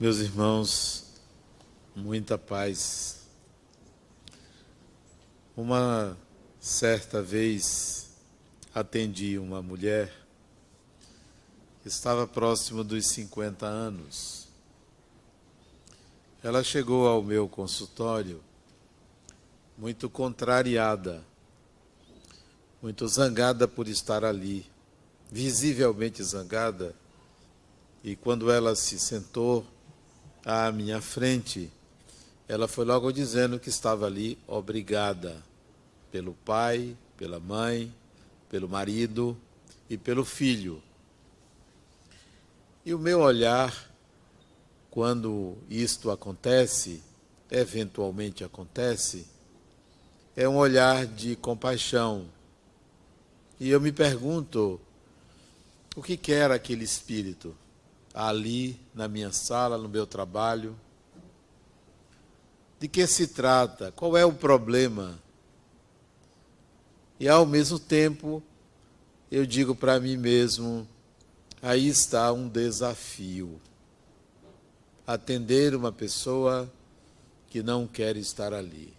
Meus irmãos, muita paz. Uma certa vez atendi uma mulher que estava próximo dos 50 anos. Ela chegou ao meu consultório muito contrariada, muito zangada por estar ali, visivelmente zangada. E quando ela se sentou, à minha frente, ela foi logo dizendo que estava ali obrigada pelo pai, pela mãe, pelo marido e pelo filho. E o meu olhar, quando isto acontece, eventualmente acontece, é um olhar de compaixão. E eu me pergunto, o que quer aquele espírito? Ali na minha sala, no meu trabalho. De que se trata? Qual é o problema? E ao mesmo tempo, eu digo para mim mesmo: aí está um desafio. Atender uma pessoa que não quer estar ali.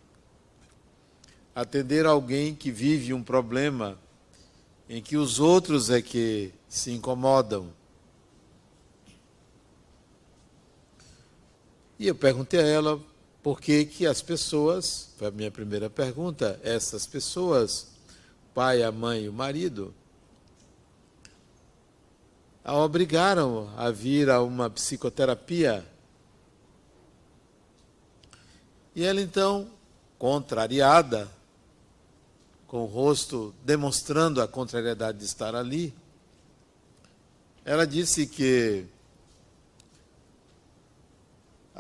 Atender alguém que vive um problema em que os outros é que se incomodam E eu perguntei a ela por que, que as pessoas, foi a minha primeira pergunta, essas pessoas, pai, a mãe e o marido, a obrigaram a vir a uma psicoterapia. E ela então, contrariada, com o rosto demonstrando a contrariedade de estar ali, ela disse que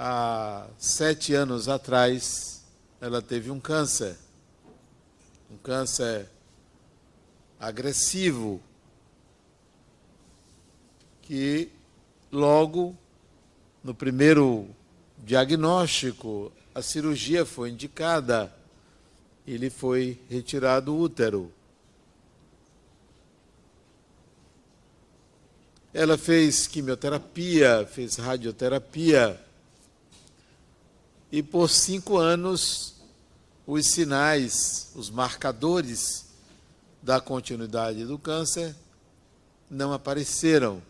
há sete anos atrás, ela teve um câncer, um câncer agressivo, que logo no primeiro diagnóstico, a cirurgia foi indicada, ele foi retirado o útero. Ela fez quimioterapia, fez radioterapia, e por cinco anos os sinais, os marcadores da continuidade do câncer não apareceram.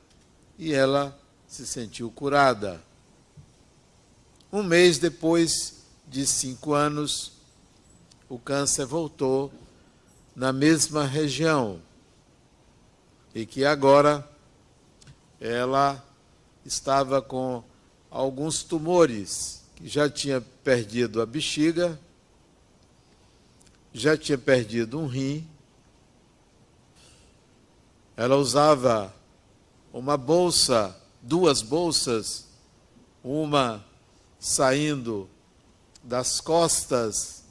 E ela se sentiu curada. Um mês depois de cinco anos, o câncer voltou na mesma região. E que agora ela estava com alguns tumores que já tinha perdido a bexiga, já tinha perdido um rim. Ela usava uma bolsa, duas bolsas, uma saindo das costas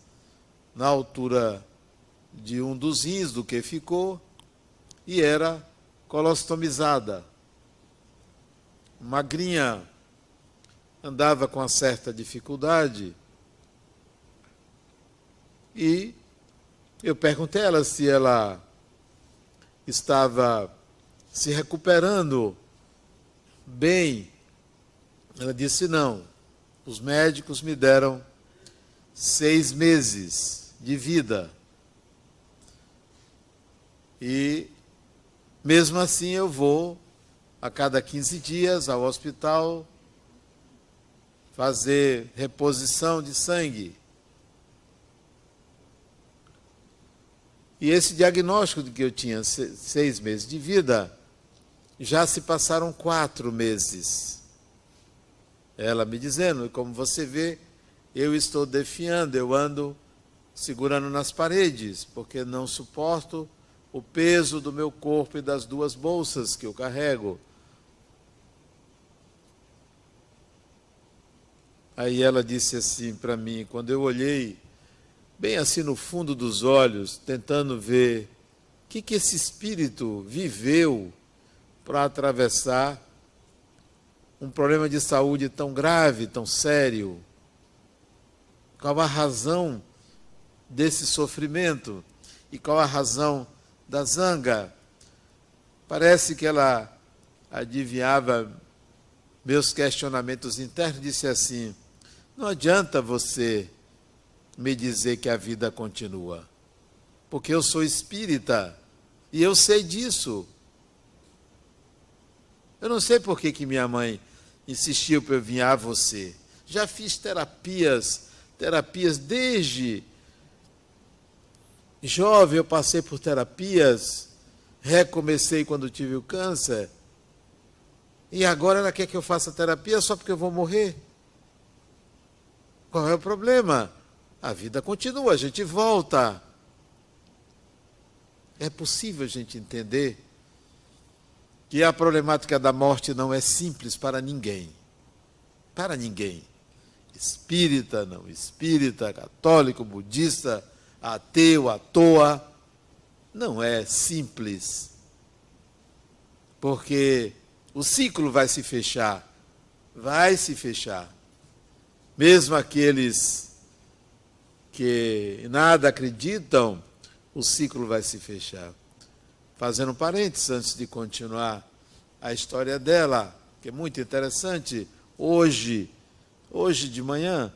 na altura de um dos rins do que ficou e era colostomizada. Magrinha, andava com uma certa dificuldade. E eu perguntei a ela se ela estava se recuperando bem. Ela disse não. Os médicos me deram seis meses de vida. E mesmo assim eu vou a cada 15 dias ao hospital fazer reposição de sangue. E esse diagnóstico de que eu tinha seis meses de vida, já se passaram quatro meses. Ela me dizendo, como você vê, eu estou defiando, eu ando segurando nas paredes, porque não suporto o peso do meu corpo e das duas bolsas que eu carrego. Aí ela disse assim para mim, quando eu olhei, bem assim no fundo dos olhos, tentando ver o que, que esse espírito viveu para atravessar um problema de saúde tão grave, tão sério. Qual a razão desse sofrimento? E qual a razão da zanga? Parece que ela adivinhava meus questionamentos internos, disse assim: não adianta você me dizer que a vida continua, porque eu sou espírita e eu sei disso. Eu não sei por que, que minha mãe insistiu para eu vir a você. Já fiz terapias, terapias desde jovem, eu passei por terapias, recomecei quando tive o câncer. E agora ela quer que eu faça terapia só porque eu vou morrer? Qual é o problema? A vida continua, a gente volta. É possível a gente entender que a problemática da morte não é simples para ninguém. Para ninguém. Espírita, não espírita, católico, budista, ateu, à toa. Não é simples. Porque o ciclo vai se fechar. Vai se fechar. Mesmo aqueles que nada acreditam, o ciclo vai se fechar. Fazendo um parênteses antes de continuar a história dela, que é muito interessante, hoje, hoje de manhã,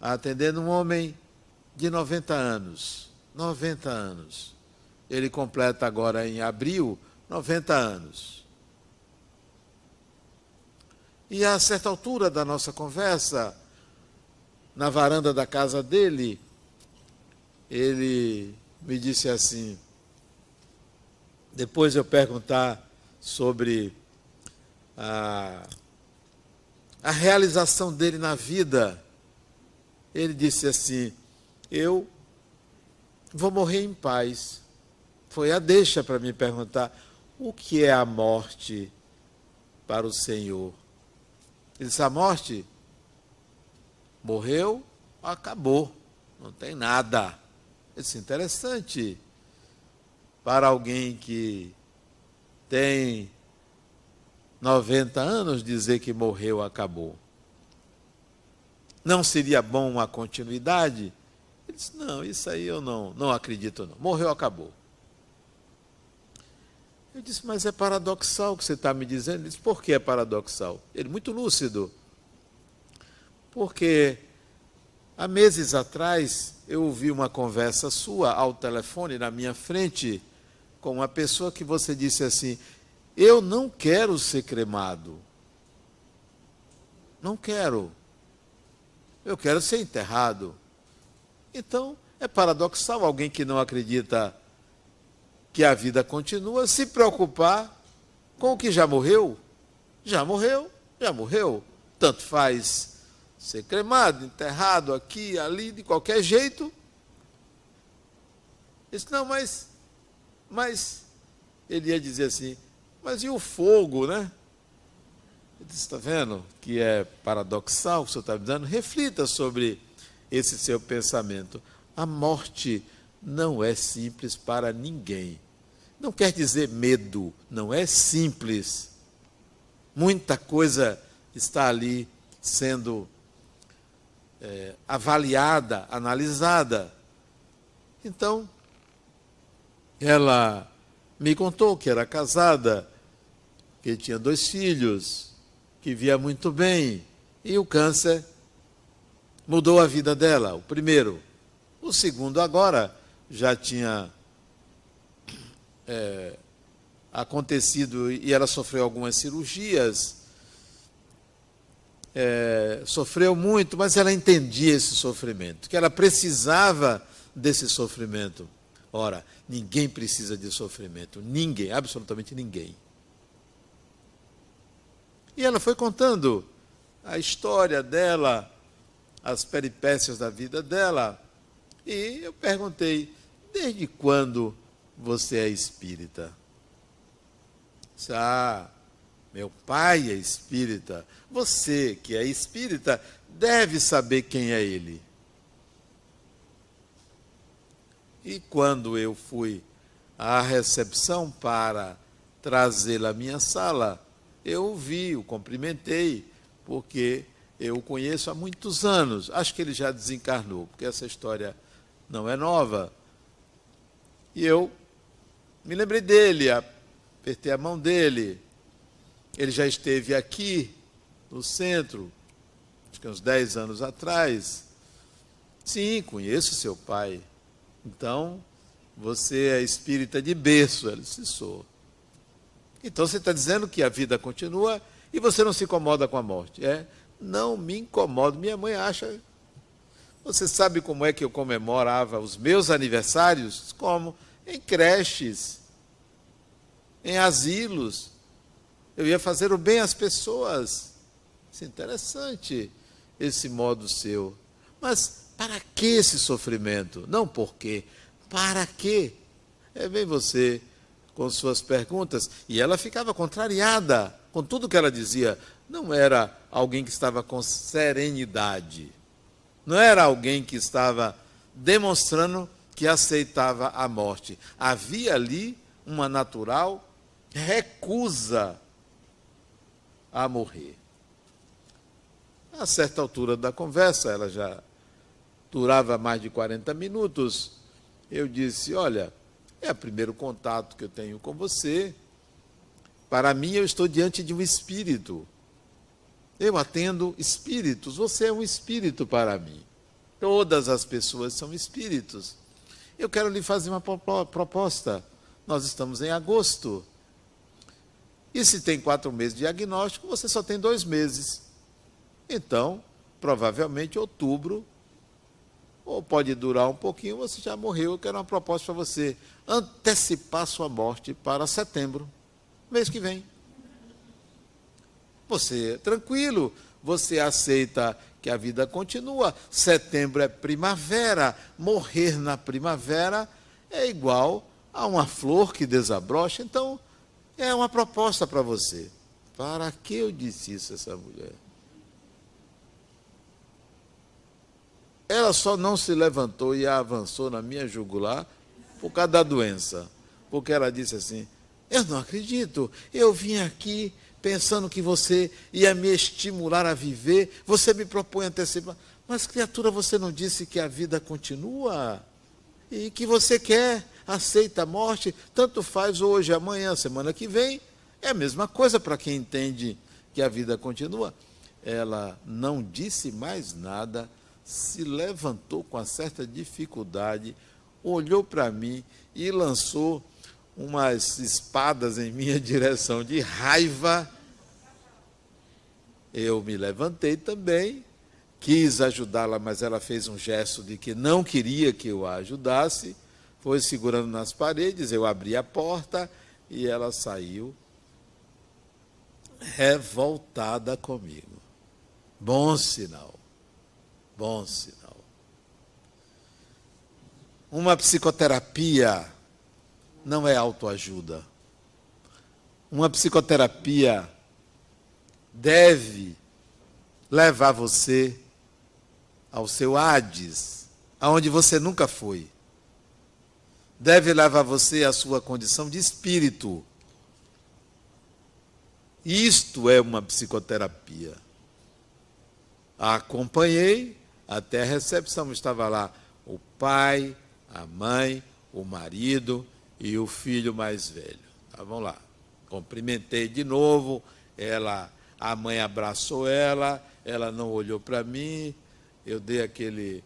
atendendo um homem de 90 anos. 90 anos. Ele completa agora em abril 90 anos. E a certa altura da nossa conversa, na varanda da casa dele, ele me disse assim, depois eu perguntar sobre a, a realização dele na vida, ele disse assim: Eu vou morrer em paz. Foi a deixa para me perguntar: o que é a morte para o Senhor? Ele disse: a morte morreu, acabou, não tem nada. Isso é interessante para alguém que tem 90 anos dizer que morreu, acabou. Não seria bom uma continuidade? Ele disse: Não, isso aí eu não, não acredito, não. Morreu, acabou. Eu disse, mas é paradoxal o que você está me dizendo. Ele disse, por que é paradoxal? Ele, muito lúcido. Porque há meses atrás eu ouvi uma conversa sua ao telefone na minha frente com uma pessoa que você disse assim: Eu não quero ser cremado. Não quero. Eu quero ser enterrado. Então, é paradoxal alguém que não acredita que a vida continua, se preocupar com o que já morreu. Já morreu, já morreu. Tanto faz ser cremado, enterrado aqui, ali, de qualquer jeito. Disse, não, mas, mas, ele ia dizer assim, mas e o fogo, né? Ele disse, está vendo que é paradoxal o que o senhor está me dizendo? Reflita sobre esse seu pensamento. A morte não é simples para ninguém. Não quer dizer medo, não é simples. Muita coisa está ali sendo é, avaliada, analisada. Então, ela me contou que era casada, que tinha dois filhos, que via muito bem, e o câncer mudou a vida dela, o primeiro. O segundo agora já tinha é, acontecido e ela sofreu algumas cirurgias, é, sofreu muito, mas ela entendia esse sofrimento, que ela precisava desse sofrimento. Ora, ninguém precisa de sofrimento, ninguém, absolutamente ninguém. E ela foi contando a história dela, as peripécias da vida dela, e eu perguntei: desde quando você é espírita? Ah, meu pai é espírita. Você que é espírita deve saber quem é ele. E quando eu fui à recepção para trazê-la à minha sala, eu o vi, o cumprimentei, porque eu o conheço há muitos anos. Acho que ele já desencarnou, porque essa história não é nova. E eu me lembrei dele, apertei a mão dele. Ele já esteve aqui no centro, acho que uns 10 anos atrás. Sim, conheço seu pai. Então, você é espírita de berço, ela se sou. Então você está dizendo que a vida continua e você não se incomoda com a morte. É, não me incomodo. Minha mãe acha. Você sabe como é que eu comemorava os meus aniversários? Como? Em creches, em asilos. Eu ia fazer o bem às pessoas. Isso é interessante, esse modo seu. Mas para que esse sofrimento? Não por quê. Para quê? É bem você com suas perguntas. E ela ficava contrariada com tudo que ela dizia. Não era alguém que estava com serenidade. Não era alguém que estava demonstrando que aceitava a morte. Havia ali uma natural recusa a morrer. A certa altura da conversa, ela já durava mais de 40 minutos, eu disse: Olha, é o primeiro contato que eu tenho com você. Para mim, eu estou diante de um espírito. Eu atendo espíritos. Você é um espírito para mim. Todas as pessoas são espíritos. Eu quero lhe fazer uma proposta. Nós estamos em agosto. E se tem quatro meses de diagnóstico, você só tem dois meses. Então, provavelmente outubro ou pode durar um pouquinho, você já morreu. Eu quero uma proposta para você antecipar sua morte para setembro, mês que vem. Você é tranquilo, você aceita que a vida continua. Setembro é primavera, morrer na primavera é igual a uma flor que desabrocha. Então, é uma proposta para você. Para que eu disse isso a essa mulher? Ela só não se levantou e avançou na minha jugular por causa da doença. Porque ela disse assim: Eu não acredito, eu vim aqui pensando que você ia me estimular a viver, você me propõe antecipar. Mas, criatura, você não disse que a vida continua? E que você quer, aceita a morte, tanto faz hoje, amanhã, semana que vem, é a mesma coisa para quem entende que a vida continua. Ela não disse mais nada se levantou com uma certa dificuldade, olhou para mim e lançou umas espadas em minha direção de raiva. Eu me levantei também, quis ajudá-la, mas ela fez um gesto de que não queria que eu a ajudasse, foi segurando nas paredes, eu abri a porta e ela saiu revoltada comigo. Bom sinal. Bom sinal. Uma psicoterapia não é autoajuda. Uma psicoterapia deve levar você ao seu Hades, aonde você nunca foi. Deve levar você à sua condição de espírito. Isto é uma psicoterapia. A acompanhei até a recepção estava lá o pai, a mãe, o marido e o filho mais velho. Estavam lá. Cumprimentei de novo, ela, a mãe abraçou ela, ela não olhou para mim, eu dei aquele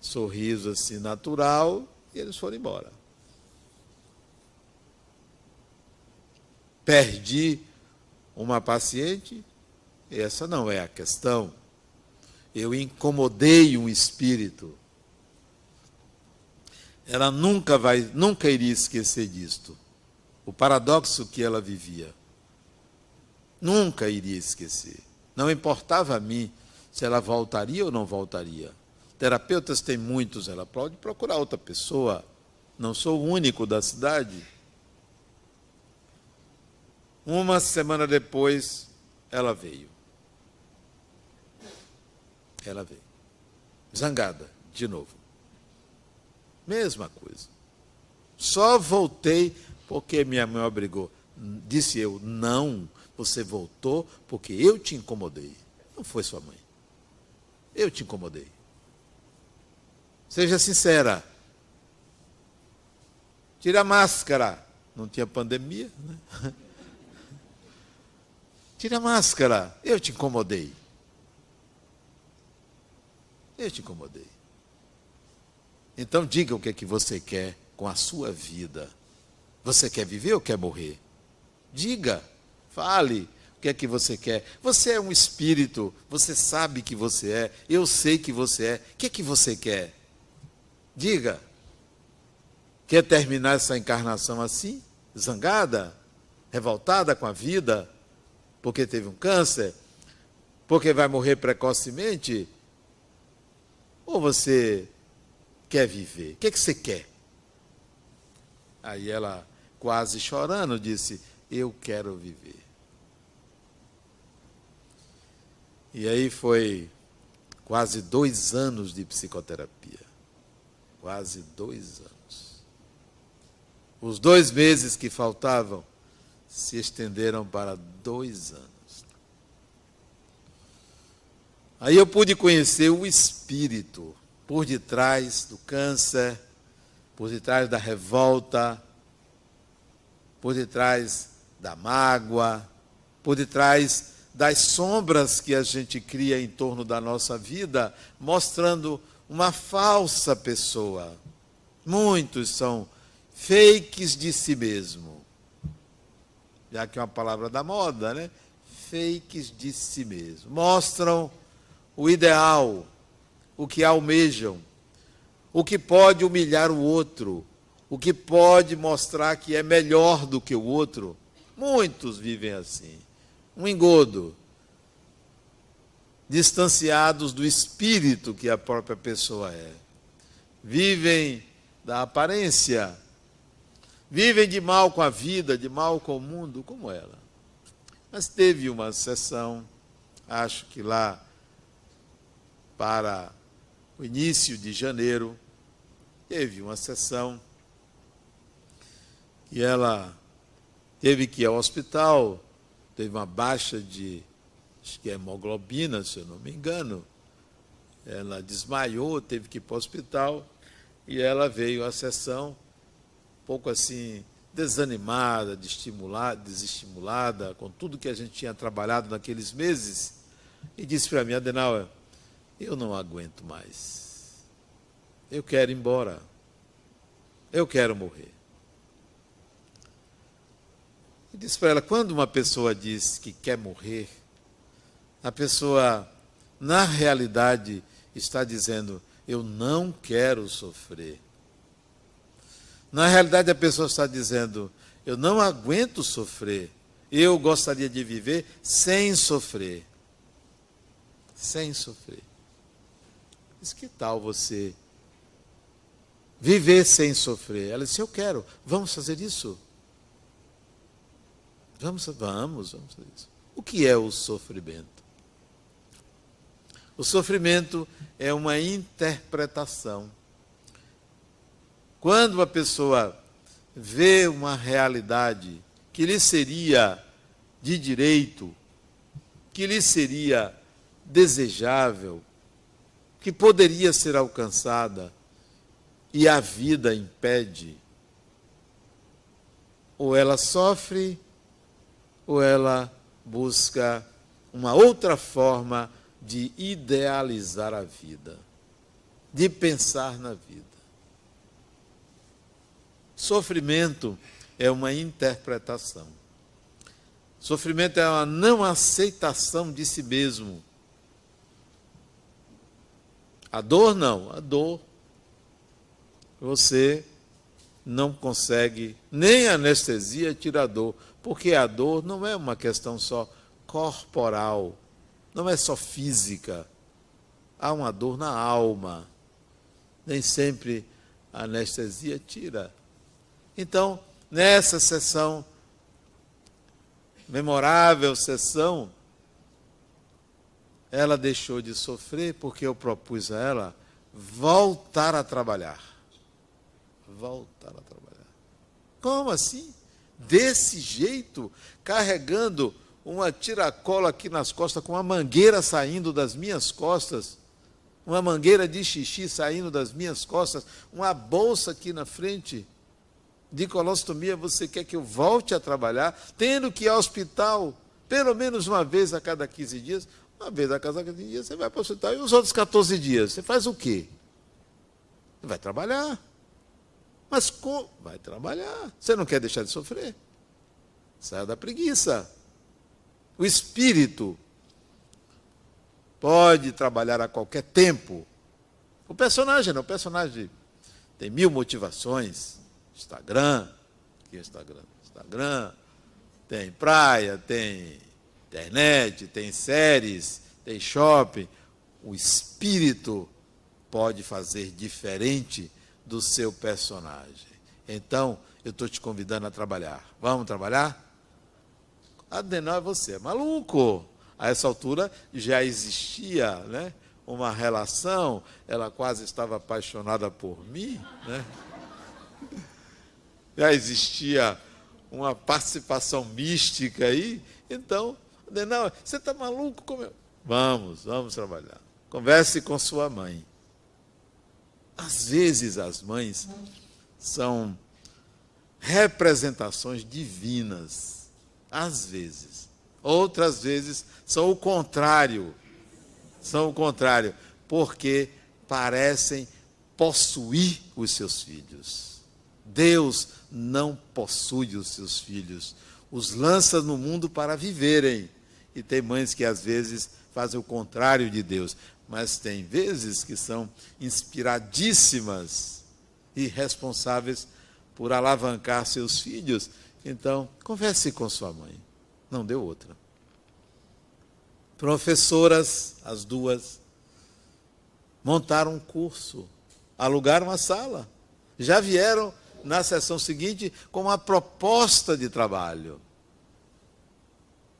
sorriso assim natural e eles foram embora. Perdi uma paciente, essa não é a questão eu incomodei um espírito. Ela nunca vai, nunca iria esquecer disto. O paradoxo que ela vivia. Nunca iria esquecer. Não importava a mim se ela voltaria ou não voltaria. Terapeutas tem muitos, ela pode procurar outra pessoa. Não sou o único da cidade. Uma semana depois, ela veio. Ela veio. Zangada, de novo. Mesma coisa. Só voltei porque minha mãe obrigou. Disse eu, não, você voltou porque eu te incomodei. Não foi sua mãe. Eu te incomodei. Seja sincera. Tira a máscara. Não tinha pandemia, né? Tire a máscara. Eu te incomodei. Eu te incomodei. Então diga o que é que você quer com a sua vida. Você quer viver ou quer morrer? Diga, fale o que é que você quer. Você é um espírito, você sabe que você é, eu sei que você é. O que é que você quer? Diga. Quer terminar essa encarnação assim? Zangada? Revoltada com a vida? Porque teve um câncer? Porque vai morrer precocemente? Ou você quer viver? O que, é que você quer? Aí ela, quase chorando, disse: Eu quero viver. E aí foi quase dois anos de psicoterapia. Quase dois anos. Os dois meses que faltavam se estenderam para dois anos. Aí eu pude conhecer o espírito por detrás do câncer, por detrás da revolta, por detrás da mágoa, por detrás das sombras que a gente cria em torno da nossa vida, mostrando uma falsa pessoa. Muitos são fakes de si mesmo. Já que é uma palavra da moda, né? Fakes de si mesmo. Mostram o ideal, o que almejam, o que pode humilhar o outro, o que pode mostrar que é melhor do que o outro. Muitos vivem assim. Um engodo. Distanciados do espírito que a própria pessoa é. Vivem da aparência. Vivem de mal com a vida, de mal com o mundo, como ela. Mas teve uma sessão, acho que lá para o início de janeiro, teve uma sessão e ela teve que ir ao hospital, teve uma baixa de que é hemoglobina, se eu não me engano. Ela desmaiou, teve que ir para o hospital e ela veio à sessão um pouco assim desanimada, desestimulada com tudo que a gente tinha trabalhado naqueles meses e disse para mim, Adenauer, eu não aguento mais. Eu quero ir embora. Eu quero morrer. E disse para ela: quando uma pessoa diz que quer morrer, a pessoa, na realidade, está dizendo: eu não quero sofrer. Na realidade, a pessoa está dizendo: eu não aguento sofrer. Eu gostaria de viver sem sofrer. Sem sofrer. Diz, que tal você viver sem sofrer? Ela disse, eu quero. Vamos fazer isso? Vamos, vamos, vamos fazer isso. O que é o sofrimento? O sofrimento é uma interpretação. Quando uma pessoa vê uma realidade que lhe seria de direito, que lhe seria desejável, que poderia ser alcançada e a vida impede, ou ela sofre, ou ela busca uma outra forma de idealizar a vida, de pensar na vida. Sofrimento é uma interpretação. Sofrimento é uma não aceitação de si mesmo a dor não, a dor você não consegue nem anestesia tirar a dor, porque a dor não é uma questão só corporal, não é só física. Há uma dor na alma. Nem sempre a anestesia tira. Então, nessa sessão, memorável sessão, ela deixou de sofrer porque eu propus a ela voltar a trabalhar. Voltar a trabalhar. Como assim? Desse jeito, carregando uma tiracola aqui nas costas, com uma mangueira saindo das minhas costas, uma mangueira de xixi saindo das minhas costas, uma bolsa aqui na frente de colostomia, você quer que eu volte a trabalhar, tendo que ir ao hospital pelo menos uma vez a cada 15 dias. Uma vez a cada 15 dias você vai para o hospital. E os outros 14 dias, você faz o quê? Vai trabalhar. Mas como? Vai trabalhar. Você não quer deixar de sofrer? Saia da preguiça. O espírito pode trabalhar a qualquer tempo. O personagem, não, o personagem tem mil motivações. Instagram, que é Instagram? Instagram, tem praia, tem internet, tem séries, tem shopping. O espírito pode fazer diferente do seu personagem. Então, eu estou te convidando a trabalhar. Vamos trabalhar? Adenal, você é maluco. A essa altura já existia né, uma relação, ela quase estava apaixonada por mim. Né? Já existia uma participação mística aí. Então, Adenal, você está maluco? Como Vamos, vamos trabalhar. Converse com sua mãe. Às vezes as mães são representações divinas. Às vezes. Outras vezes são o contrário. São o contrário. Porque parecem possuir os seus filhos. Deus não possui os seus filhos. Os lança no mundo para viverem. E tem mães que às vezes fazem o contrário de Deus mas tem vezes que são inspiradíssimas e responsáveis por alavancar seus filhos. Então, converse com sua mãe. Não deu outra. Professoras, as duas, montaram um curso, alugaram uma sala. Já vieram na sessão seguinte com uma proposta de trabalho.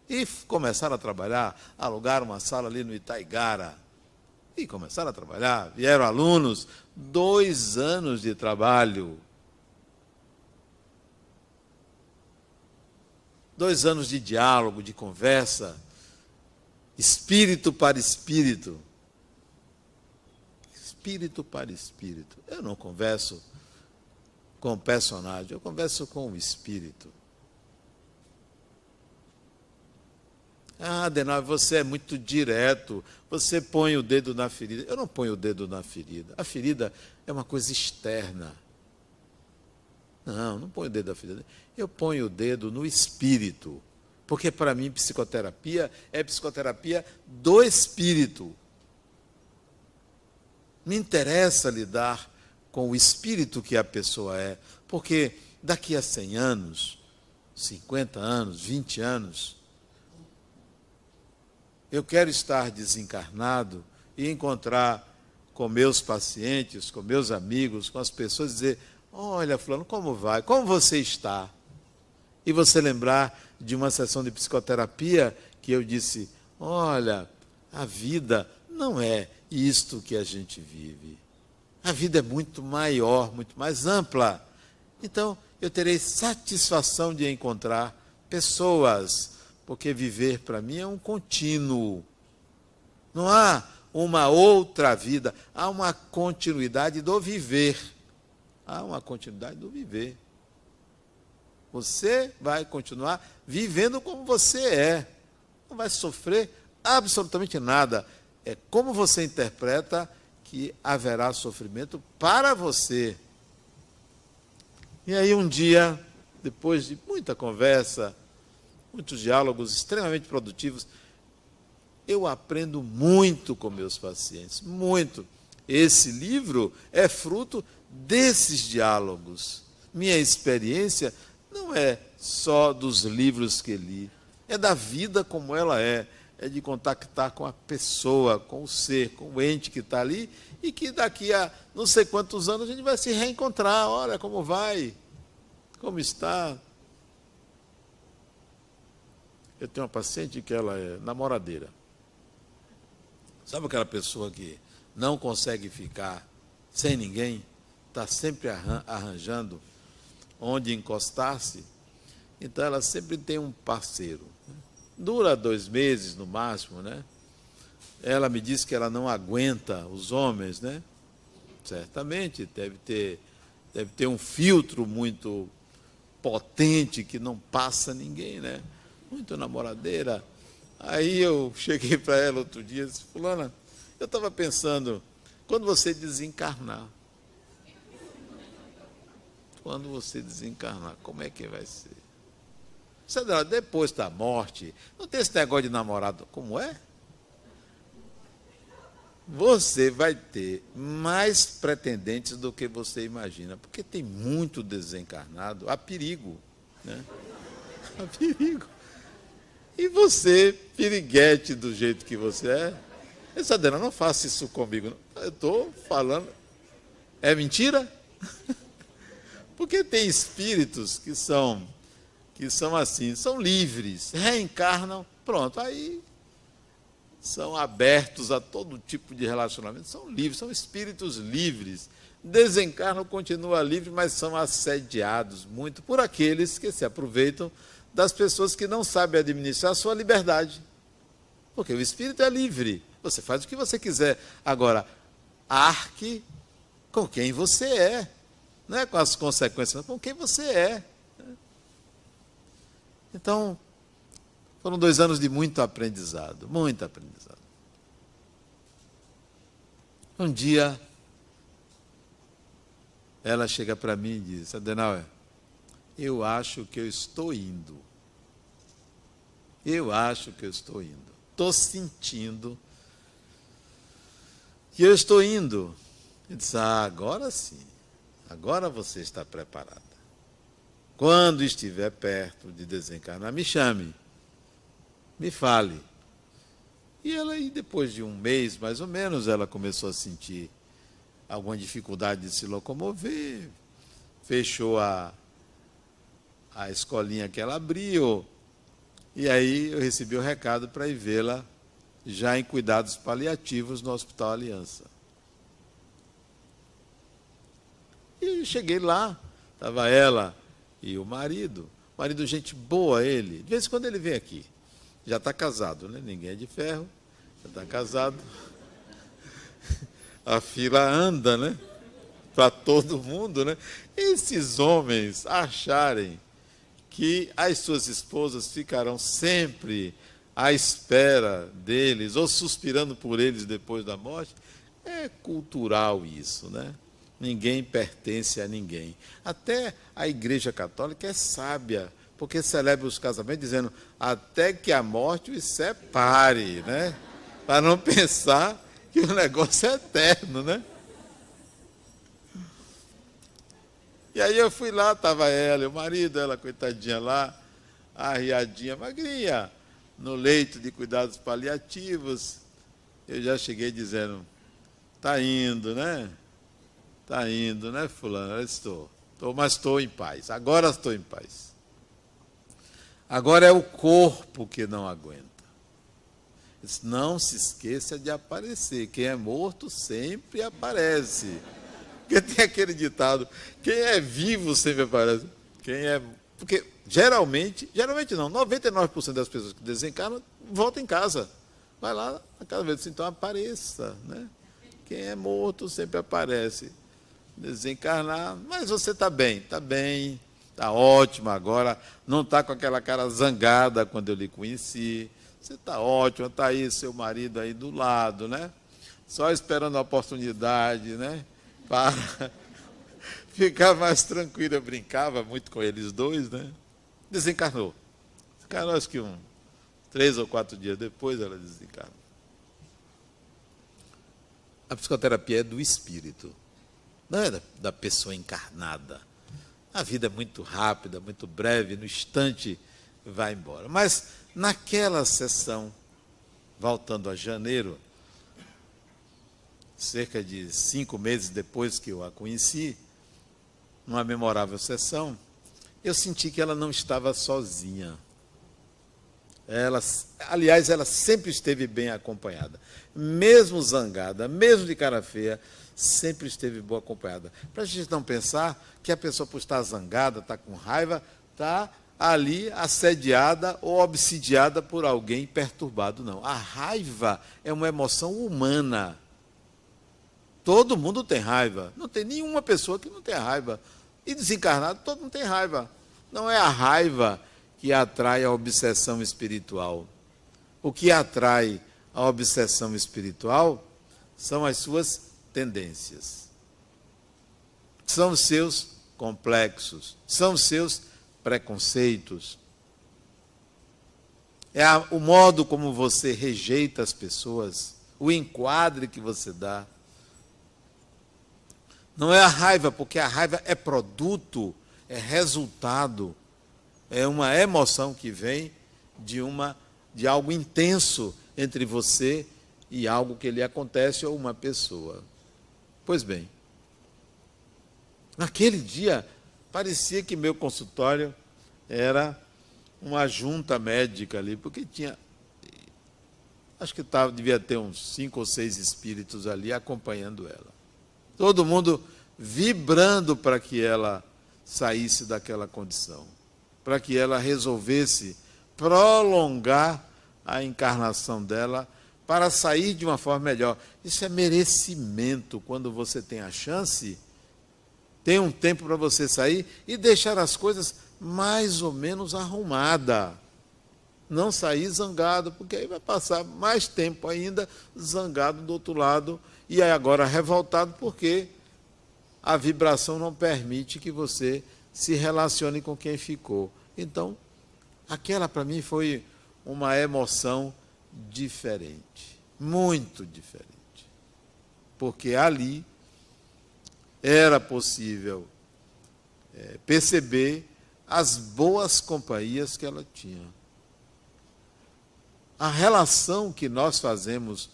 E começaram a trabalhar, alugaram uma sala ali no Itaigara e começaram a trabalhar. Vieram alunos, dois anos de trabalho. Dois anos de diálogo, de conversa, espírito para espírito. Espírito para espírito. Eu não converso com o personagem, eu converso com o espírito. Ah, Adenal, você é muito direto. Você põe o dedo na ferida. Eu não ponho o dedo na ferida. A ferida é uma coisa externa. Não, não ponho o dedo na ferida. Eu ponho o dedo no espírito. Porque para mim psicoterapia é psicoterapia do espírito. Me interessa lidar com o espírito que a pessoa é. Porque daqui a 100 anos, 50 anos, 20 anos, eu quero estar desencarnado e encontrar com meus pacientes, com meus amigos, com as pessoas, dizer: Olha, Fulano, como vai? Como você está? E você lembrar de uma sessão de psicoterapia que eu disse: Olha, a vida não é isto que a gente vive. A vida é muito maior, muito mais ampla. Então, eu terei satisfação de encontrar pessoas porque viver para mim é um contínuo. Não há uma outra vida, há uma continuidade do viver. Há uma continuidade do viver. Você vai continuar vivendo como você é. Não vai sofrer absolutamente nada. É como você interpreta que haverá sofrimento para você. E aí um dia, depois de muita conversa, muitos diálogos extremamente produtivos. Eu aprendo muito com meus pacientes, muito. Esse livro é fruto desses diálogos. Minha experiência não é só dos livros que li, é da vida como ela é, é de contactar com a pessoa, com o ser, com o ente que está ali e que daqui a não sei quantos anos a gente vai se reencontrar. Olha como vai, como está, eu tenho uma paciente que ela é namoradeira. Sabe aquela pessoa que não consegue ficar sem ninguém, está sempre arranjando onde encostar-se? Então ela sempre tem um parceiro. Dura dois meses no máximo, né? Ela me disse que ela não aguenta os homens, né? Certamente deve ter, deve ter um filtro muito potente que não passa ninguém, né? Muito namoradeira. Aí eu cheguei para ela outro dia e disse, fulana, eu estava pensando, quando você desencarnar, quando você desencarnar, como é que vai ser? Você, depois da morte, não tem esse negócio de namorado, como é? Você vai ter mais pretendentes do que você imagina, porque tem muito desencarnado, há perigo, né? Há perigo. E você, piriguete do jeito que você é, essa Adena, não faça isso comigo. Eu estou falando. É mentira? Porque tem espíritos que são que são assim, são livres, reencarnam, pronto, aí são abertos a todo tipo de relacionamento, são livres, são espíritos livres. Desencarnam, continuam livres, mas são assediados muito por aqueles que se aproveitam das pessoas que não sabem administrar a sua liberdade. Porque o espírito é livre, você faz o que você quiser. Agora, arque com quem você é, não é com as consequências, mas com quem você é. Então, foram dois anos de muito aprendizado, muito aprendizado. Um dia, ela chega para mim e diz: Adenauer, eu acho que eu estou indo. Eu acho que eu estou indo. Estou sentindo que eu estou indo. Ele disse: Ah, agora sim. Agora você está preparada. Quando estiver perto de desencarnar, me chame. Me fale. E ela, aí, depois de um mês, mais ou menos, ela começou a sentir alguma dificuldade de se locomover, fechou a, a escolinha que ela abriu, e aí eu recebi o recado para ir vê-la já em cuidados paliativos no Hospital Aliança. E cheguei lá, estava ela e o marido. Marido, gente boa ele. De vez em quando ele vem aqui. Já está casado, né? Ninguém é de ferro. Já está casado. A fila anda, né? Para todo mundo, né? Esses homens acharem que as suas esposas ficarão sempre à espera deles ou suspirando por eles depois da morte, é cultural isso, né? Ninguém pertence a ninguém. Até a Igreja Católica é sábia, porque celebra os casamentos dizendo até que a morte os separe, né? Para não pensar que o negócio é eterno, né? E aí eu fui lá, estava ela, o marido, ela coitadinha lá, arriadinha, magrinha, no leito de cuidados paliativos. Eu já cheguei dizendo, tá indo, né? Tá indo, né, fulano? Estou. estou mas estou em paz. Agora estou em paz. Agora é o corpo que não aguenta. Não se esqueça de aparecer. Quem é morto sempre aparece. Porque tem aquele ditado: quem é vivo sempre aparece. Quem é. Porque geralmente, geralmente não, 99% das pessoas que desencarnam voltam em casa. Vai lá cada vez, então apareça. Né? Quem é morto sempre aparece. Desencarnar, mas você está bem, está bem, está ótimo agora, não está com aquela cara zangada quando eu lhe conheci. Você está ótimo, está aí seu marido aí do lado, né? Só esperando a oportunidade, né? Para ficar mais tranquilo. Eu brincava muito com eles dois, né? Desencarnou. Desencarnou, acho que um, três ou quatro dias depois ela desencarnou. A psicoterapia é do espírito, não é da, da pessoa encarnada. A vida é muito rápida, muito breve, no instante vai embora. Mas naquela sessão, voltando a janeiro, cerca de cinco meses depois que eu a conheci, numa memorável sessão, eu senti que ela não estava sozinha. Ela, aliás, ela sempre esteve bem acompanhada. Mesmo zangada, mesmo de cara feia, sempre esteve boa acompanhada. Para a gente não pensar que a pessoa, por estar zangada, está com raiva, está ali assediada ou obsidiada por alguém perturbado. Não. A raiva é uma emoção humana. Todo mundo tem raiva. Não tem nenhuma pessoa que não tenha raiva. E desencarnado, todo mundo tem raiva. Não é a raiva que atrai a obsessão espiritual. O que atrai a obsessão espiritual são as suas tendências. São os seus complexos, são os seus preconceitos. É a, o modo como você rejeita as pessoas, o enquadre que você dá. Não é a raiva, porque a raiva é produto, é resultado, é uma emoção que vem de uma de algo intenso entre você e algo que lhe acontece ou uma pessoa. Pois bem, naquele dia parecia que meu consultório era uma junta médica ali, porque tinha acho que tava, devia ter uns cinco ou seis espíritos ali acompanhando ela. Todo mundo vibrando para que ela saísse daquela condição, para que ela resolvesse prolongar a encarnação dela para sair de uma forma melhor. Isso é merecimento quando você tem a chance, tem um tempo para você sair e deixar as coisas mais ou menos arrumadas. Não sair zangado, porque aí vai passar mais tempo ainda zangado do outro lado e aí agora revoltado porque a vibração não permite que você se relacione com quem ficou. Então, aquela para mim foi uma emoção diferente, muito diferente. Porque ali era possível é, perceber as boas companhias que ela tinha. A relação que nós fazemos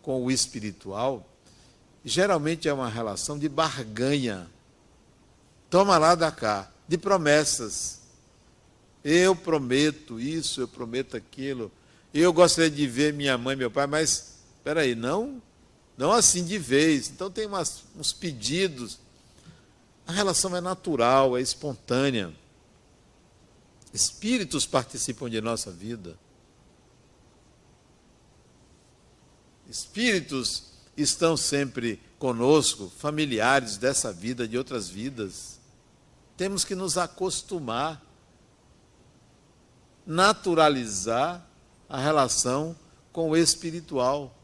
com o espiritual geralmente é uma relação de barganha. Toma lá da cá, de promessas. Eu prometo isso, eu prometo aquilo. Eu gostaria de ver minha mãe meu pai, mas espera aí, não, não assim de vez. Então tem umas, uns pedidos. A relação é natural, é espontânea. Espíritos participam de nossa vida. Espíritos estão sempre conosco, familiares dessa vida, de outras vidas. Temos que nos acostumar, naturalizar a relação com o espiritual.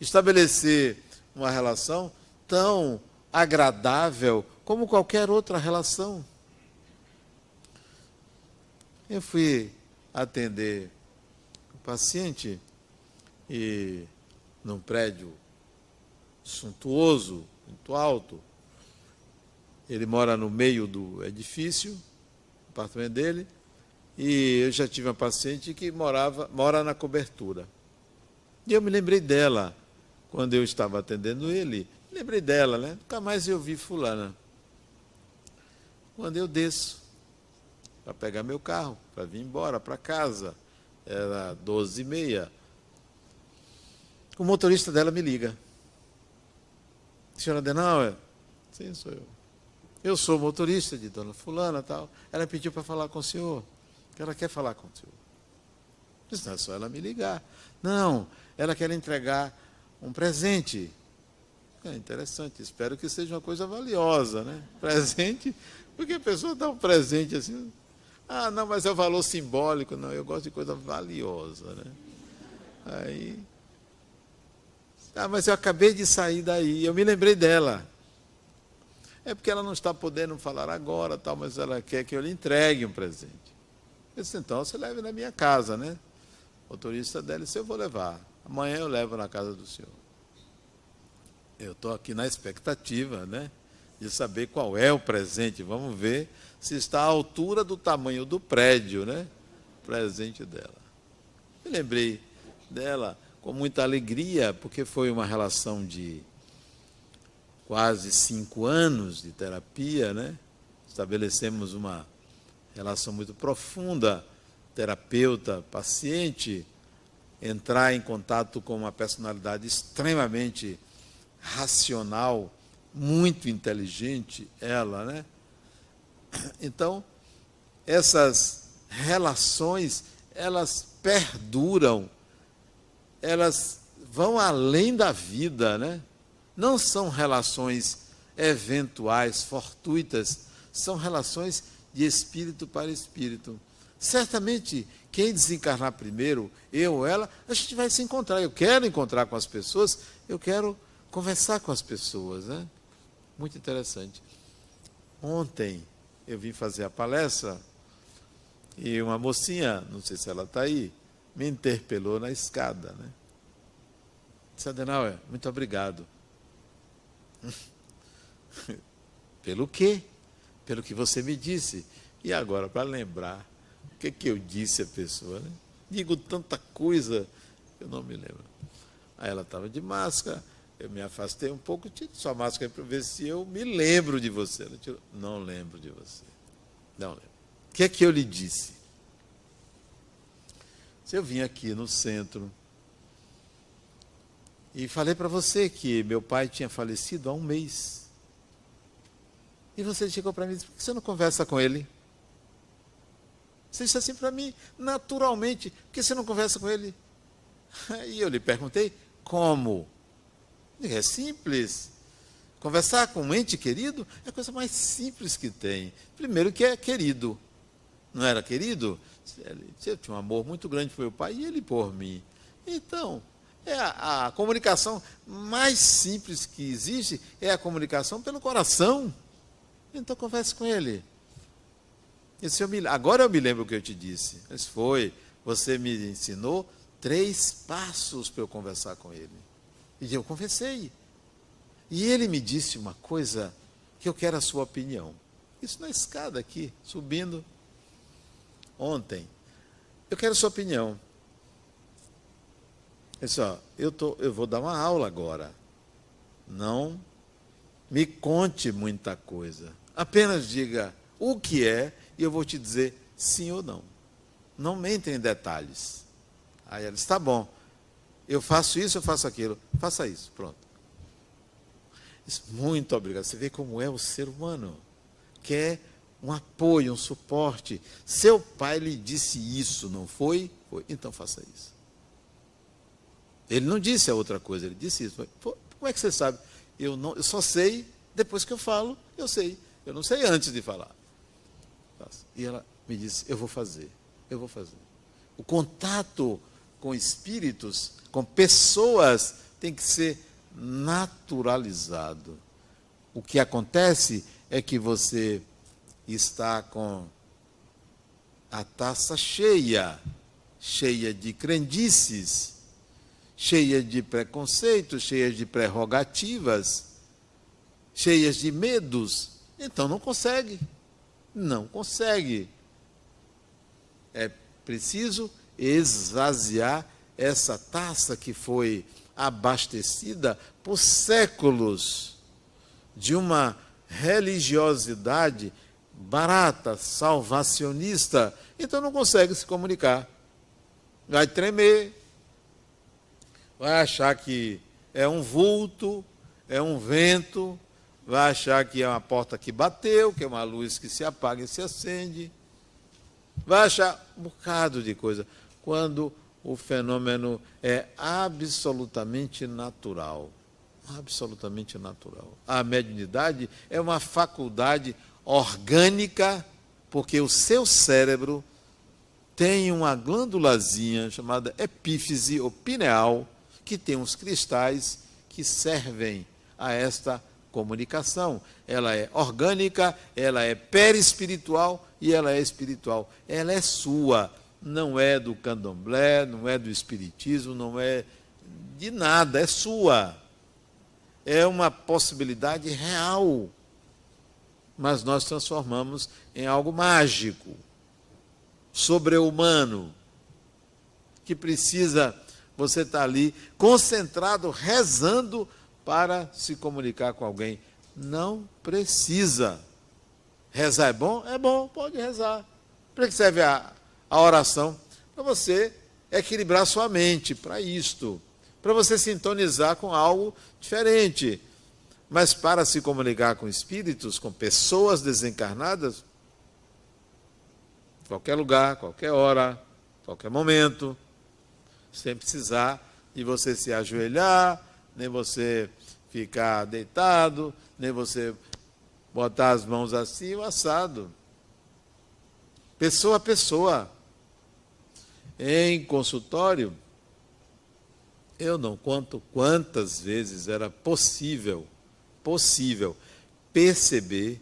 Estabelecer uma relação tão agradável como qualquer outra relação. Eu fui atender o paciente e num prédio suntuoso, muito alto. Ele mora no meio do edifício, apartamento dele, e eu já tive uma paciente que morava, mora na cobertura. E eu me lembrei dela quando eu estava atendendo ele. Lembrei dela, né? Nunca mais eu vi fulana. Quando eu desço para pegar meu carro, para vir embora para casa, era 12 e meia, o motorista dela me liga. Senhora Denauer? Sim, sou eu. Eu sou motorista de dona fulana tal. Ela pediu para falar com o senhor, que ela quer falar com o senhor. Não é só ela me ligar. Não, ela quer entregar um presente. É interessante, espero que seja uma coisa valiosa, né? Presente, porque a pessoa dá um presente assim. Ah, não, mas é o valor simbólico. Não, eu gosto de coisa valiosa, né? Aí ah, mas eu acabei de sair daí, eu me lembrei dela. É porque ela não está podendo falar agora, tal, mas ela quer que eu lhe entregue um presente. Eu disse, então você leve na minha casa, né? O motorista dela disse, eu vou levar. Amanhã eu levo na casa do senhor. Eu estou aqui na expectativa, né? De saber qual é o presente. Vamos ver se está à altura do tamanho do prédio, né? Presente dela. Me lembrei dela com muita alegria, porque foi uma relação de quase cinco anos de terapia, né? Estabelecemos uma relação muito profunda, terapeuta, paciente, entrar em contato com uma personalidade extremamente racional, muito inteligente, ela, né? Então, essas relações, elas perduram elas vão além da vida, né? Não são relações eventuais, fortuitas, são relações de espírito para espírito. Certamente, quem desencarnar primeiro, eu ou ela, a gente vai se encontrar. Eu quero encontrar com as pessoas, eu quero conversar com as pessoas. Né? Muito interessante. Ontem eu vim fazer a palestra e uma mocinha, não sei se ela está aí, me interpelou na escada. Né? Disse, Adenauer, muito obrigado. Pelo quê? Pelo que você me disse. E agora, para lembrar, o que, que eu disse à pessoa? Né? Digo tanta coisa, eu não me lembro. Aí ela estava de máscara, eu me afastei um pouco, tirei sua máscara para ver se eu me lembro de você. Ela tirou, não lembro de você. Não lembro. O que é que eu lhe disse? Se eu vim aqui no centro e falei para você que meu pai tinha falecido há um mês. E você chegou para mim e disse: por que você não conversa com ele? Você disse assim para mim, naturalmente, por que você não conversa com ele? E eu lhe perguntei: como? É simples. Conversar com um ente querido é a coisa mais simples que tem. Primeiro que é querido. Não era querido? Eu tinha um amor muito grande por meu pai e ele por mim. Então, é a, a, comunicação mais simples que existe é a comunicação pelo coração. Então converse com ele. Eu me, agora eu me lembro o que eu te disse. Mas foi, você me ensinou três passos para eu conversar com ele. E eu conversei. E ele me disse uma coisa que eu quero a sua opinião. Isso na escada aqui, subindo. Ontem. Eu quero a sua opinião. Ele disse, ó, eu, tô, eu vou dar uma aula agora. Não me conte muita coisa. Apenas diga o que é e eu vou te dizer sim ou não. Não mente em detalhes. Aí ela disse, tá bom. Eu faço isso, eu faço aquilo. Faça isso, pronto. Disse, muito obrigado. Você vê como é o ser humano. Quer um apoio, um suporte. Seu pai lhe disse isso, não foi? Foi. Então faça isso. Ele não disse a outra coisa, ele disse isso. Como é que você sabe? Eu, não, eu só sei depois que eu falo, eu sei. Eu não sei antes de falar. E ela me disse: Eu vou fazer, eu vou fazer. O contato com espíritos, com pessoas, tem que ser naturalizado. O que acontece é que você está com a taça cheia, cheia de crendices, cheia de preconceitos, cheia de prerrogativas, cheias de medos. Então não consegue. Não consegue. É preciso esvaziar essa taça que foi abastecida por séculos de uma religiosidade barata, salvacionista. Então não consegue se comunicar. Vai tremer, vai achar que é um vulto, é um vento, vai achar que é uma porta que bateu, que é uma luz que se apaga e se acende. Vai achar um bocado de coisa. Quando o fenômeno é absolutamente natural. Absolutamente natural. A mediunidade é uma faculdade orgânica, porque o seu cérebro tem uma glândulazinha chamada epífise ou pineal, que tem uns cristais que servem a esta comunicação. Ela é orgânica, ela é perispiritual e ela é espiritual. Ela é sua, não é do candomblé, não é do espiritismo, não é de nada, é sua. É uma possibilidade real. Mas nós transformamos em algo mágico, sobre-humano, que precisa você está ali concentrado, rezando para se comunicar com alguém. Não precisa. Rezar é bom? É bom, pode rezar. Para que serve a, a oração? Para você equilibrar sua mente, para isto. Para você sintonizar com algo diferente. Mas para se comunicar com espíritos, com pessoas desencarnadas, qualquer lugar, qualquer hora, qualquer momento, sem precisar de você se ajoelhar, nem você ficar deitado, nem você botar as mãos assim o assado. pessoa a pessoa. Em consultório, eu não conto quantas vezes era possível, possível perceber,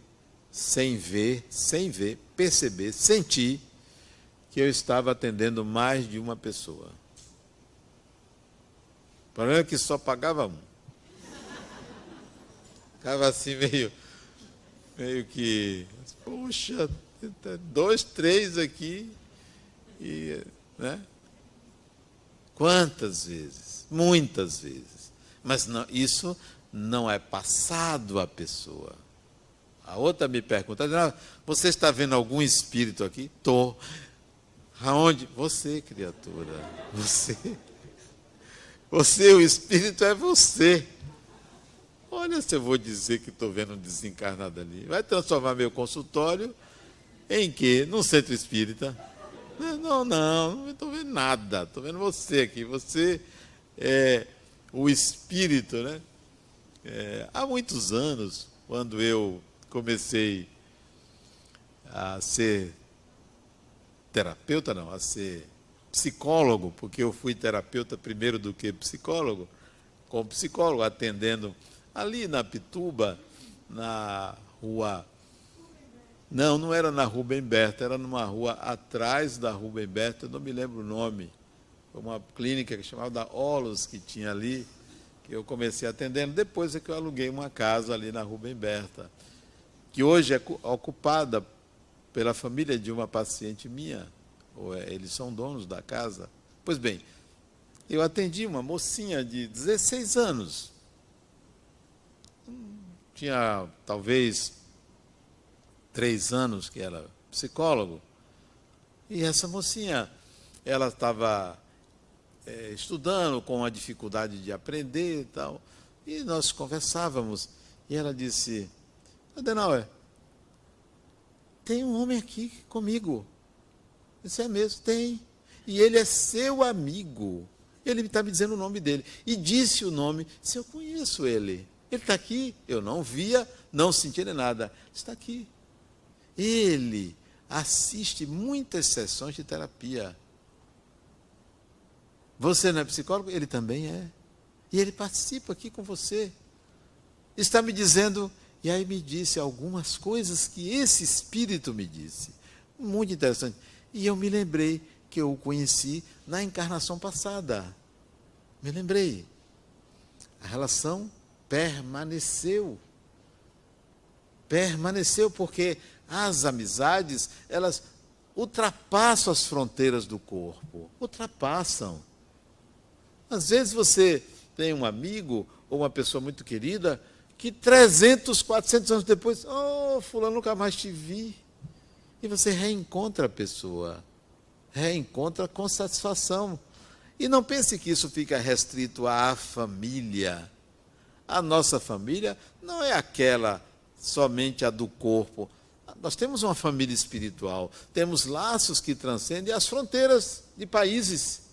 sem ver, sem ver, perceber, sentir que eu estava atendendo mais de uma pessoa. O problema é que só pagava um. Ficava assim meio, meio que, puxa, dois, três aqui, e, né? Quantas vezes? Muitas vezes. Mas não, isso não é passado à pessoa. A outra me pergunta: você está vendo algum espírito aqui? Estou. Aonde? Você, criatura. Você. Você, o espírito é você. Olha se eu vou dizer que estou vendo um desencarnado ali. Vai transformar meu consultório em quê? Num centro espírita. Não, não, não estou vendo nada. Estou vendo você aqui. Você é o espírito, né? É, há muitos anos, quando eu comecei a ser terapeuta, não, a ser psicólogo, porque eu fui terapeuta primeiro do que psicólogo, como psicólogo, atendendo ali na Pituba, na rua. Não, não era na Rubem Berta, era numa rua atrás da Rubem Berta, eu não me lembro o nome. Foi uma clínica que chamava da Olos, que tinha ali eu comecei atendendo, depois é que eu aluguei uma casa ali na Rubem Berta, que hoje é ocupada pela família de uma paciente minha, é, eles são donos da casa. Pois bem, eu atendi uma mocinha de 16 anos, tinha talvez três anos que era psicólogo, e essa mocinha, ela estava é, estudando com a dificuldade de aprender e tal. E nós conversávamos. E ela disse: Adenauer, tem um homem aqui comigo. Isso é mesmo, tem. E ele é seu amigo. Ele está me dizendo o nome dele. E disse o nome, se eu conheço ele. Ele está aqui, eu não via, não senti nada. Está aqui. Ele assiste muitas sessões de terapia. Você não é psicólogo? Ele também é. E ele participa aqui com você. Está me dizendo, e aí me disse algumas coisas que esse espírito me disse. Muito interessante. E eu me lembrei que eu o conheci na encarnação passada. Me lembrei. A relação permaneceu. Permaneceu porque as amizades, elas ultrapassam as fronteiras do corpo. Ultrapassam. Às vezes você tem um amigo ou uma pessoa muito querida que 300, 400 anos depois, oh, fulano, nunca mais te vi. E você reencontra a pessoa. Reencontra com satisfação. E não pense que isso fica restrito à família. A nossa família não é aquela somente a do corpo. Nós temos uma família espiritual, temos laços que transcendem as fronteiras de países.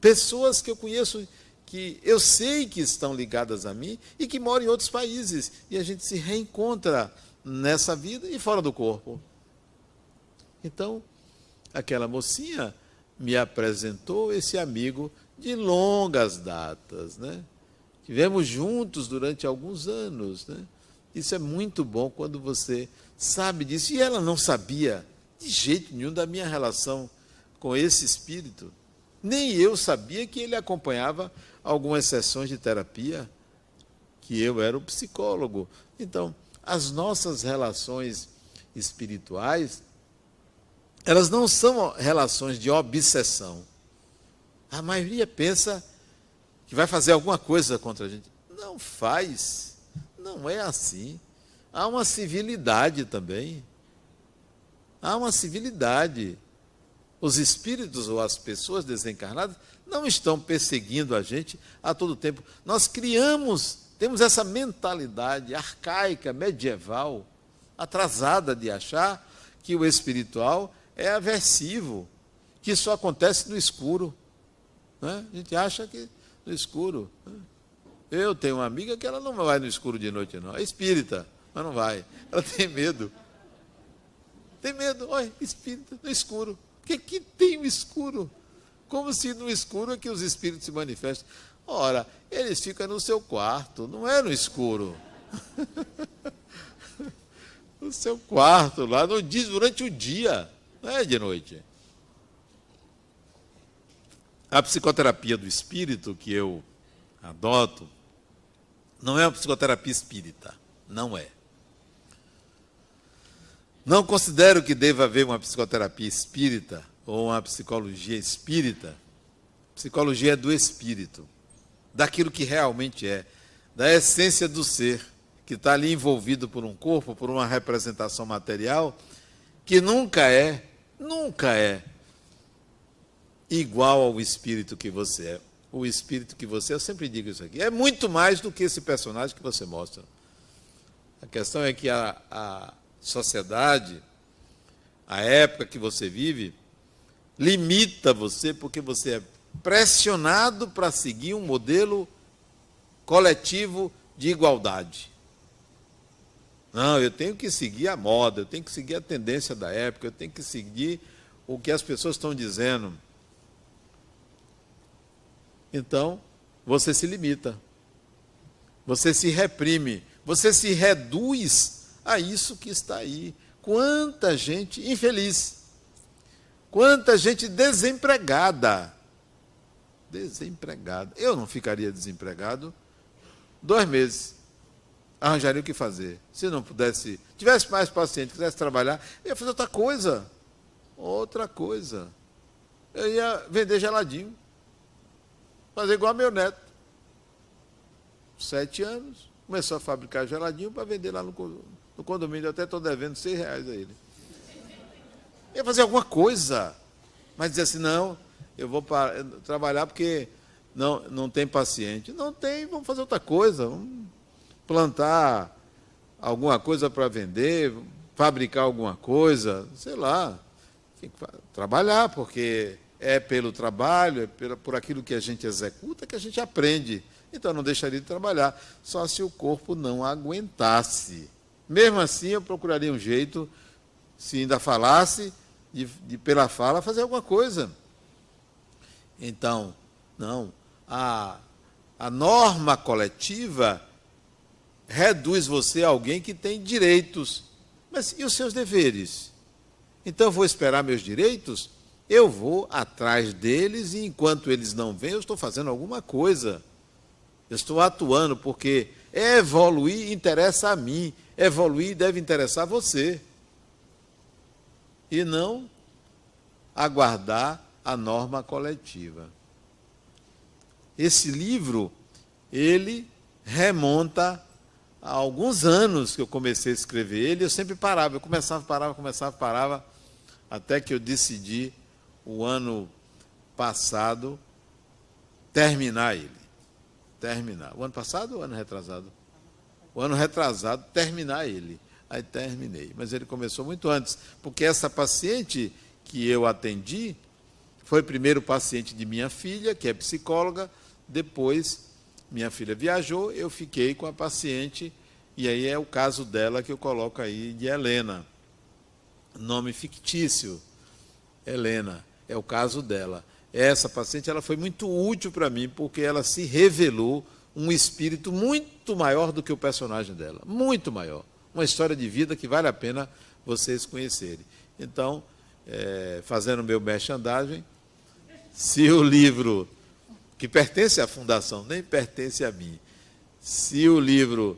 Pessoas que eu conheço que eu sei que estão ligadas a mim e que moram em outros países. E a gente se reencontra nessa vida e fora do corpo. Então, aquela mocinha me apresentou esse amigo de longas datas, né? Tivemos juntos durante alguns anos, né? Isso é muito bom quando você sabe disso. E ela não sabia de jeito nenhum da minha relação com esse espírito. Nem eu sabia que ele acompanhava algumas sessões de terapia, que eu era o psicólogo. Então, as nossas relações espirituais, elas não são relações de obsessão. A maioria pensa que vai fazer alguma coisa contra a gente. Não faz. Não é assim. Há uma civilidade também. Há uma civilidade. Os espíritos ou as pessoas desencarnadas não estão perseguindo a gente a todo tempo. Nós criamos, temos essa mentalidade arcaica, medieval, atrasada de achar que o espiritual é aversivo, que só acontece no escuro. Né? A gente acha que no escuro. Né? Eu tenho uma amiga que ela não vai no escuro de noite, não. É espírita, mas não vai. Ela tem medo. Tem medo? Olha, espírito no escuro. Que, que tem o escuro? Como se no escuro é que os espíritos se manifestam. Ora, eles ficam no seu quarto, não é no escuro. no seu quarto, lá, não diz durante o dia, não é de noite. A psicoterapia do espírito que eu adoto não é uma psicoterapia espírita, não é. Não considero que deva haver uma psicoterapia espírita ou uma psicologia espírita. Psicologia é do espírito, daquilo que realmente é, da essência do ser, que está ali envolvido por um corpo, por uma representação material, que nunca é, nunca é igual ao espírito que você é. O espírito que você é, eu sempre digo isso aqui, é muito mais do que esse personagem que você mostra. A questão é que a, a sociedade, a época que você vive, limita você porque você é pressionado para seguir um modelo coletivo de igualdade. Não, eu tenho que seguir a moda, eu tenho que seguir a tendência da época, eu tenho que seguir o que as pessoas estão dizendo. Então, você se limita, você se reprime, você se reduz a isso que está aí. Quanta gente infeliz, quanta gente desempregada. Desempregada. Eu não ficaria desempregado dois meses. Arranjaria o que fazer. Se não pudesse, tivesse mais paciente, quisesse trabalhar, eu ia fazer outra coisa. Outra coisa. Eu ia vender geladinho. Fazer igual meu neto. Sete anos. Começou a fabricar geladinho para vender lá no, no condomínio, eu até estou devendo seis reais a ele. Ia fazer alguma coisa, mas dizer assim, não, eu vou para, trabalhar porque não, não tem paciente. Não tem, vamos fazer outra coisa, vamos plantar alguma coisa para vender, fabricar alguma coisa, sei lá. Trabalhar, porque é pelo trabalho, é pela, por aquilo que a gente executa que a gente aprende. Então não deixaria de trabalhar, só se o corpo não aguentasse. Mesmo assim, eu procuraria um jeito, se ainda falasse, de, de pela fala fazer alguma coisa. Então, não, a, a norma coletiva reduz você a alguém que tem direitos. Mas e os seus deveres? Então, vou esperar meus direitos? Eu vou atrás deles e enquanto eles não vêm, eu estou fazendo alguma coisa. Eu estou atuando, porque evoluir interessa a mim, evoluir deve interessar você. E não aguardar a norma coletiva. Esse livro, ele remonta a alguns anos que eu comecei a escrever ele, eu sempre parava, eu começava, parava, começava, parava, até que eu decidi, o ano passado, terminar ele. Terminar. O ano passado ou ano retrasado? O ano retrasado, terminar ele. Aí terminei. Mas ele começou muito antes, porque essa paciente que eu atendi foi primeiro paciente de minha filha, que é psicóloga, depois minha filha viajou, eu fiquei com a paciente, e aí é o caso dela que eu coloco aí de Helena. Nome fictício, Helena, é o caso dela. Essa paciente ela foi muito útil para mim, porque ela se revelou um espírito muito maior do que o personagem dela, muito maior. Uma história de vida que vale a pena vocês conhecerem. Então, é, fazendo meu merchandising, se o livro, que pertence à fundação, nem pertence a mim, se o livro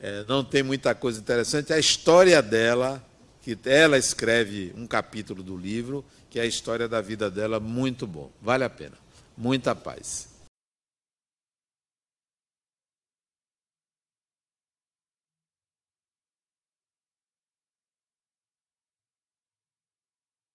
é, não tem muita coisa interessante, a história dela, que ela escreve um capítulo do livro, que é a história da vida dela, muito bom. Vale a pena. Muita paz.